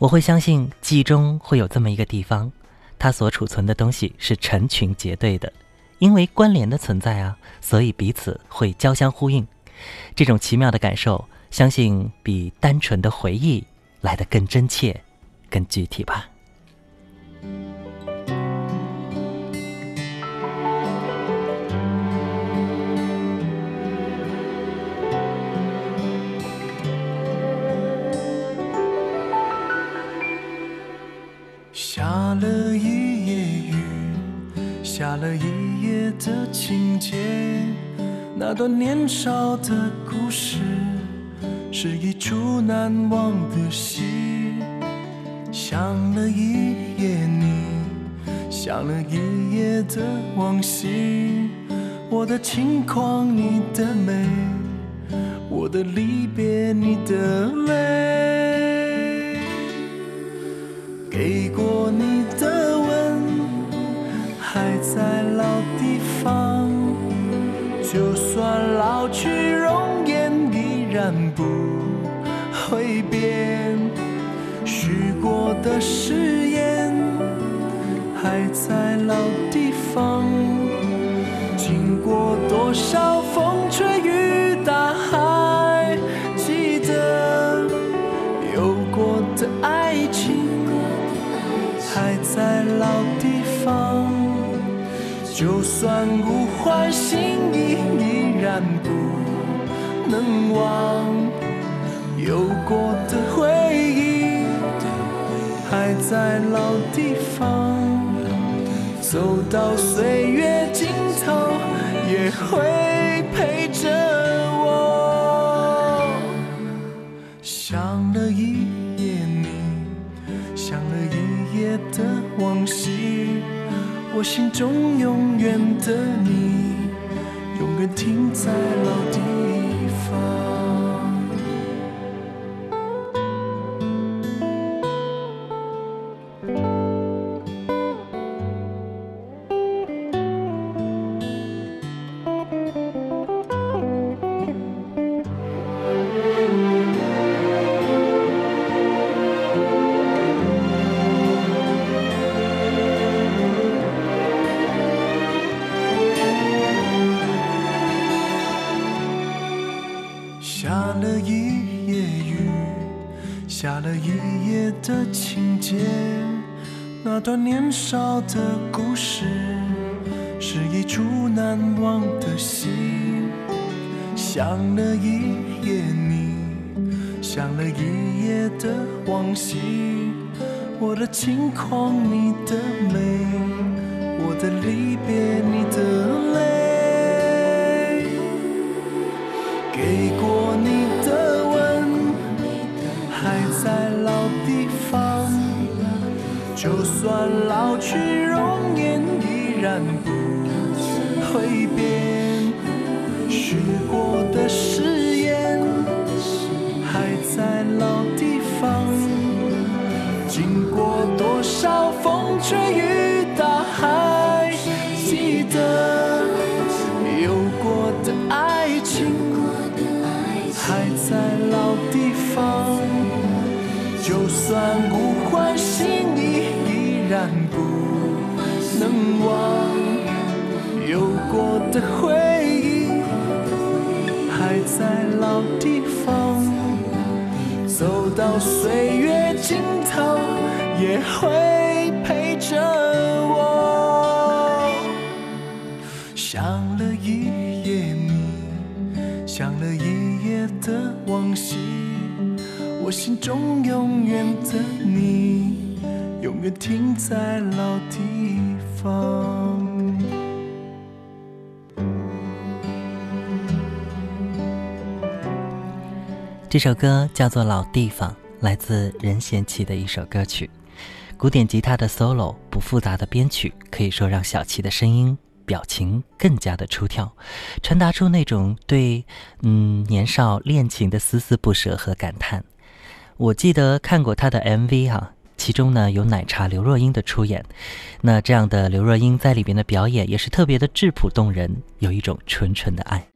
我会相信记忆中会有这么一个地方，它所储存的东西是成群结队的，因为关联的存在啊，所以彼此会交相呼应。这种奇妙的感受，相信比单纯的回忆来得更真切、更具体吧。了一夜的情节，那段年少的故事，是一出难忘的戏。想了一夜你，想了一夜的往昔，我的轻狂你的美，我的离别你的泪还在老地方，就算老去容颜依然不会变，许过的誓言还在老地方，经过多少风吹雨打，还记得有过的爱情。还在老地方，就算物换星移，依然不能忘。有过的回忆，还在老地方，走到岁月尽头，也会陪着我。想了一夜你。想了一夜的往昔，我心中永远的你，永远停在了一夜雨，下了一夜的情节，那段年少的故事，是一出难忘的戏。想了一夜你，想了一夜的往昔，我的轻狂你的美，我的离别你的还在老地方，就算老去容颜依然不会变。许过的誓言还在老地方，经过多少风吹雨在老地方，就算物换星移，依然不能忘。有过的回忆，还在老地方，走到岁月尽头，也会陪着我。想了一的往昔，我心中永远的你，永远停在老地方。这首歌叫做《老地方》，来自任贤齐的一首歌曲。古典吉他的 solo，不复杂的编曲，可以说让小齐的声音、表情更加的出挑，传达出那种对嗯年少恋情的丝丝不舍和感叹。我记得看过他的 MV 哈、其中呢有奶茶刘若英的出演，那这样的刘若英在里边的表演也是特别的质朴动人，有一种纯纯的爱。